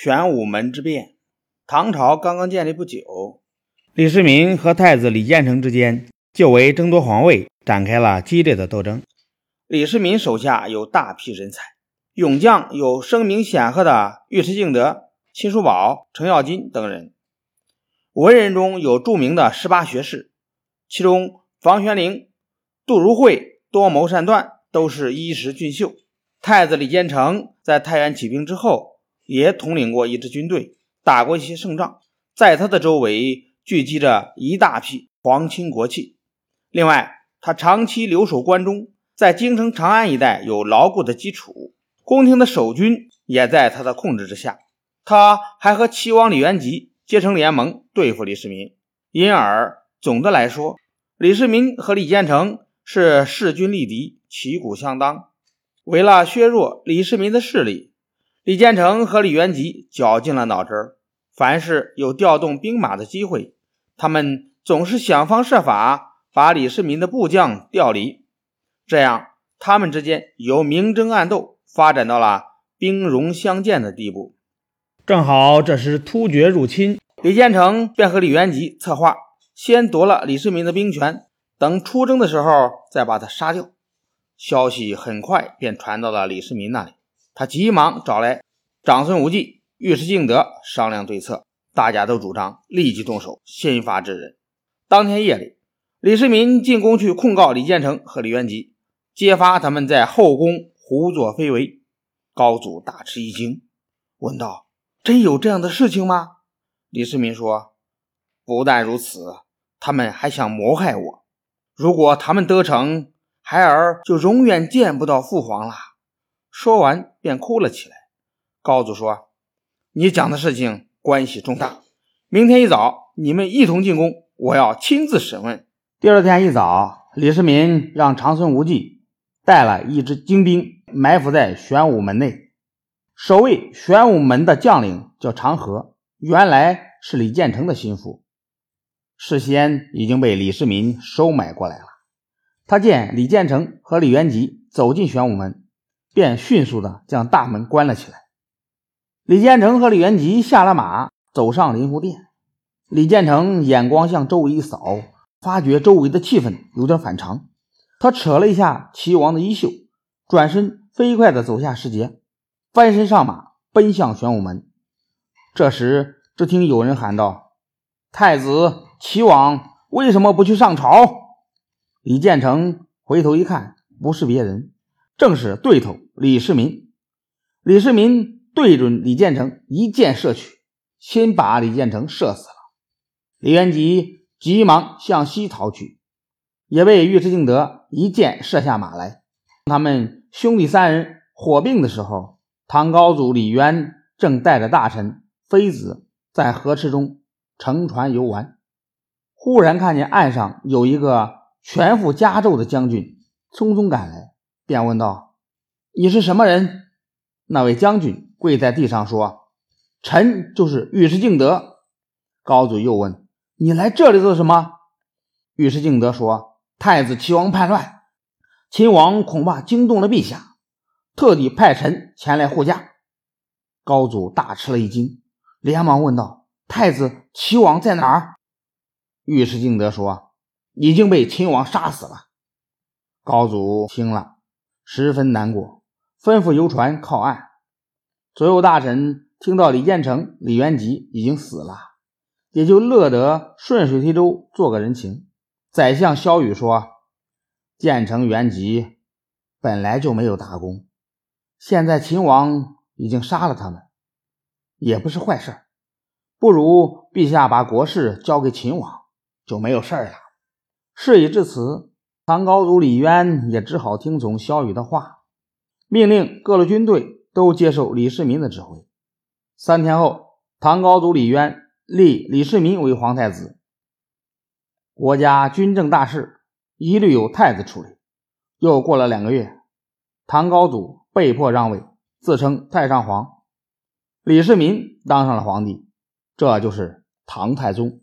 玄武门之变。唐朝刚刚建立不久，李世民和太子李建成之间就为争夺皇位展开了激烈的斗争。李世民手下有大批人才，勇将有声名显赫的尉迟敬德、秦叔宝、程咬金等人；文人中有著名的十八学士，其中房玄龄、杜如晦多谋善断，都是一时俊秀。太子李建成在太原起兵之后，也统领过一支军队，打过一些胜仗，在他的周围聚集着一大批皇亲国戚。另外，他长期留守关中。在京城长安一带有牢固的基础，宫廷的守军也在他的控制之下。他还和齐王李元吉结成联盟对付李世民，因而总的来说，李世民和李建成是势均力敌、旗鼓相当。为了削弱李世民的势力，李建成和李元吉绞尽了脑汁儿。凡是有调动兵马的机会，他们总是想方设法把李世民的部将调离。这样，他们之间由明争暗斗发展到了兵戎相见的地步。正好这时突厥入侵，李建成便和李元吉策划，先夺了李世民的兵权，等出征的时候再把他杀掉。消息很快便传到了李世民那里，他急忙找来长孙无忌、尉迟敬德商量对策。大家都主张立即动手，先发制人。当天夜里，李世民进宫去控告李建成和李元吉。揭发他们在后宫胡作非为，高祖大吃一惊，问道：“真有这样的事情吗？”李世民说：“不但如此，他们还想谋害我。如果他们得逞，孩儿就永远见不到父皇了。”说完便哭了起来。高祖说：“你讲的事情关系重大，明天一早你们一同进宫，我要亲自审问。”第二天一早，李世民让长孙无忌。带了一支精兵埋伏在玄武门内，守卫玄武门的将领叫长河，原来是李建成的心腹，事先已经被李世民收买过来了。他见李建成和李元吉走进玄武门，便迅速的将大门关了起来。李建成和李元吉下了马，走上灵湖殿。李建成眼光向周围一扫，发觉周围的气氛有点反常。他扯了一下齐王的衣袖，转身飞快地走下石阶，翻身上马，奔向玄武门。这时，只听有人喊道：“太子齐王为什么不去上朝？”李建成回头一看，不是别人，正是对头李世民。李世民对准李建成一箭射去，先把李建成射死了。李元吉急忙向西逃去。也被尉迟敬德一箭射下马来。他们兄弟三人火并的时候，唐高祖李渊正带着大臣、妃子在河池中乘船游玩，忽然看见岸上有一个全副甲胄的将军匆匆赶来，便问道：“你是什么人？”那位将军跪在地上说：“臣就是尉迟敬德。”高祖又问：“你来这里做什么？”尉迟敬德说。太子齐王叛乱，秦王恐怕惊动了陛下，特地派臣前来护驾。高祖大吃了一惊，连忙问道：“太子齐王在哪儿？”尉迟敬德说：“已经被秦王杀死了。”高祖听了，十分难过，吩咐游船靠岸。左右大臣听到李建成、李元吉已经死了，也就乐得顺水推舟，做个人情。宰相萧雨说：“建成、元吉本来就没有大功，现在秦王已经杀了他们，也不是坏事。不如陛下把国事交给秦王，就没有事儿了。”事已至此，唐高祖李渊也只好听从萧雨的话，命令各路军队都接受李世民的指挥。三天后，唐高祖李渊立李世民为皇太子。国家军政大事一律由太子处理。又过了两个月，唐高祖被迫让位，自称太上皇，李世民当上了皇帝，这就是唐太宗。